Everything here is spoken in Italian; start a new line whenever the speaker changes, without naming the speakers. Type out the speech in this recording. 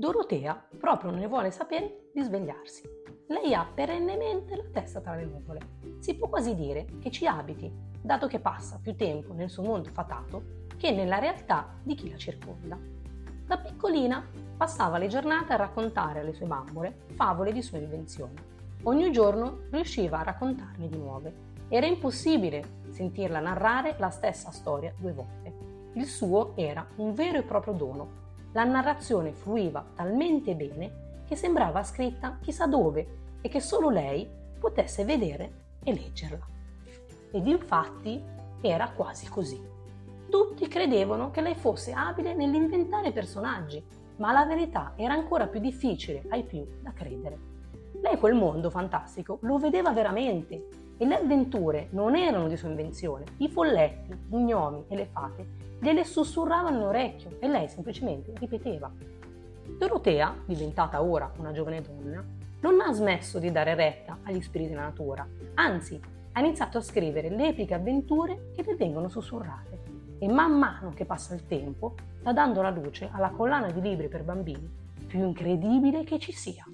Dorotea proprio non ne vuole sapere di svegliarsi. Lei ha perennemente la testa tra le nuvole. Si può quasi dire che ci abiti, dato che passa più tempo nel suo mondo fatato che nella realtà di chi la circonda. Da piccolina passava le giornate a raccontare alle sue bambole favole di sue invenzioni. Ogni giorno riusciva a raccontarne di nuove. Era impossibile sentirla narrare la stessa storia due volte. Il suo era un vero e proprio dono. La narrazione fluiva talmente bene che sembrava scritta chissà dove e che solo lei potesse vedere e leggerla. Ed infatti era quasi così. Tutti credevano che lei fosse abile nell'inventare personaggi, ma la verità era ancora più difficile ai più da credere. Lei quel mondo fantastico lo vedeva veramente e le avventure non erano di sua invenzione. I folletti, gli gnomi e le fate gliele sussurravano nell'orecchio e lei semplicemente ripeteva. Dorotea, diventata ora una giovane donna, non ha smesso di dare retta agli spiriti della natura, anzi ha iniziato a scrivere le epiche avventure che le vengono sussurrate e man mano che passa il tempo sta dando la luce alla collana di libri per bambini più incredibile che ci sia.